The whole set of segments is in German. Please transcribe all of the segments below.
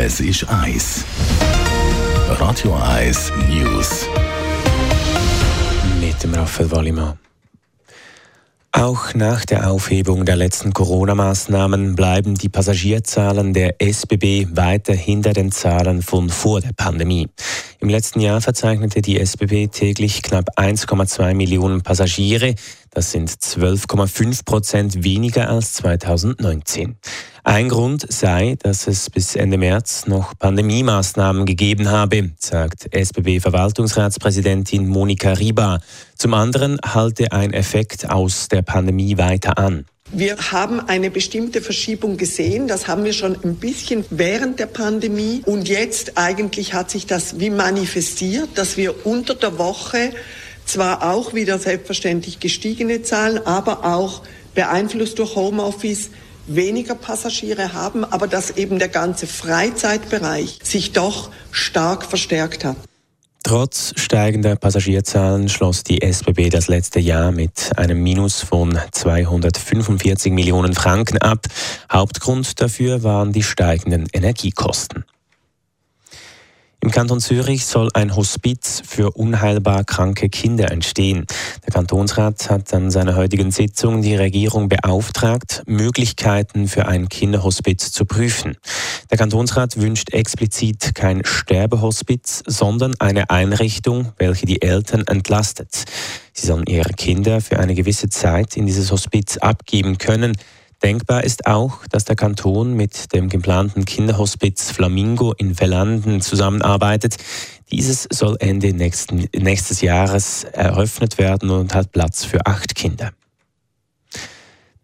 Es ist Eis. Radio Eis News. Mit dem Raphael Wallimann. Auch nach der Aufhebung der letzten Corona-Maßnahmen bleiben die Passagierzahlen der SBB weiter hinter den Zahlen von vor der Pandemie. Im letzten Jahr verzeichnete die SBB täglich knapp 1,2 Millionen Passagiere. Das sind 12,5 Prozent weniger als 2019. Ein Grund sei, dass es bis Ende März noch Pandemiemaßnahmen gegeben habe, sagt SBB-Verwaltungsratspräsidentin Monika Riba. Zum anderen halte ein Effekt aus der Pandemie weiter an. Wir haben eine bestimmte Verschiebung gesehen. Das haben wir schon ein bisschen während der Pandemie. Und jetzt eigentlich hat sich das wie manifestiert, dass wir unter der Woche zwar auch wieder selbstverständlich gestiegene Zahlen, aber auch beeinflusst durch Homeoffice weniger Passagiere haben, aber dass eben der ganze Freizeitbereich sich doch stark verstärkt hat. Trotz steigender Passagierzahlen schloss die SBB das letzte Jahr mit einem Minus von 245 Millionen Franken ab. Hauptgrund dafür waren die steigenden Energiekosten. Im Kanton Zürich soll ein Hospiz für unheilbar kranke Kinder entstehen. Der Kantonsrat hat an seiner heutigen Sitzung die Regierung beauftragt, Möglichkeiten für ein Kinderhospiz zu prüfen. Der Kantonsrat wünscht explizit kein Sterbehospiz, sondern eine Einrichtung, welche die Eltern entlastet. Sie sollen ihre Kinder für eine gewisse Zeit in dieses Hospiz abgeben können. Denkbar ist auch, dass der Kanton mit dem geplanten Kinderhospiz Flamingo in Velanden zusammenarbeitet. Dieses soll Ende nächsten, nächstes Jahres eröffnet werden und hat Platz für acht Kinder.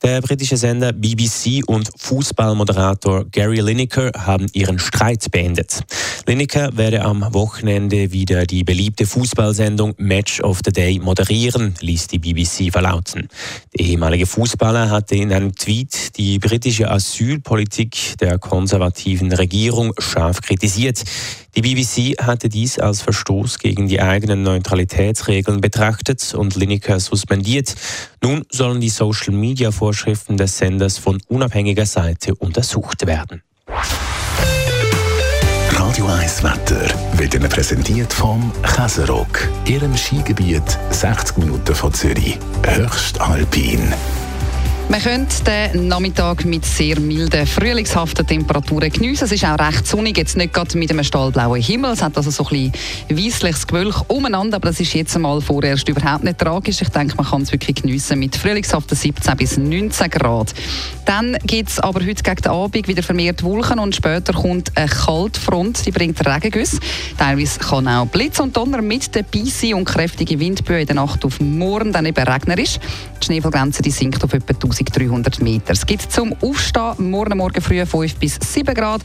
Der britische Sender BBC und Fußballmoderator Gary Lineker haben ihren Streit beendet. Lineker werde am Wochenende wieder die beliebte Fußballsendung Match of the Day moderieren, ließ die BBC verlauten. Der ehemalige Fußballer hatte in einem Tweet die britische Asylpolitik der konservativen Regierung scharf kritisiert. Die BBC hatte dies als Verstoß gegen die eigenen Neutralitätsregeln betrachtet und Lineker suspendiert. Nun sollen die Social-Media-Vorschriften des Senders von unabhängiger Seite untersucht werden. Radio 1 Wetter wird Ihnen präsentiert vom Käserock, Ihrem Skigebiet 60 Minuten von Zürich. Höchst alpin. Man könnte den Nachmittag mit sehr milden, frühlingshaften Temperaturen geniessen. Es ist auch recht sonnig, jetzt nicht gerade mit einem stahlblauen Himmel. Es hat also so ein bisschen weissliches Gewölk umeinander, aber das ist jetzt einmal vorerst überhaupt nicht tragisch. Ich denke, man kann es wirklich geniessen mit frühlingshaften 17 bis 19 Grad. Dann gibt es aber heute gegen den Abend wieder vermehrt Wolken und später kommt eine Kaltfront, die bringt Regengüsse. Teilweise kann auch Blitz und Donner mit dabei sein und kräftige Windböen in der Nacht auf morgen dann eben regnerisch. Die Schneefallgrenze die sinkt auf etwa 1300 Meter. Es gibt zum Aufstehen morgen Morgen früh 5 bis 7 Grad.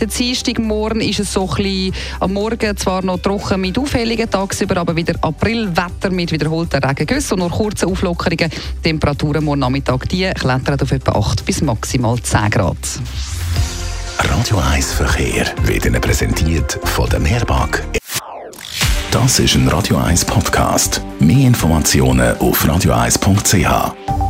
Der Dienstagmorgen ist es so ein bisschen am Morgen zwar noch trocken mit auffälligen tagsüber, aber wieder Aprilwetter mit wiederholten Regengüssen und nur kurze Auflockerungen. Temperaturen morgen Nachmittag die klettern auf etwa 8 bis maximal 10 Grad. Radio 1 Verkehr wird Ihnen präsentiert von der Mehrbank. Das ist ein Radio 1 Podcast. Mehr Informationen auf radio1.ch.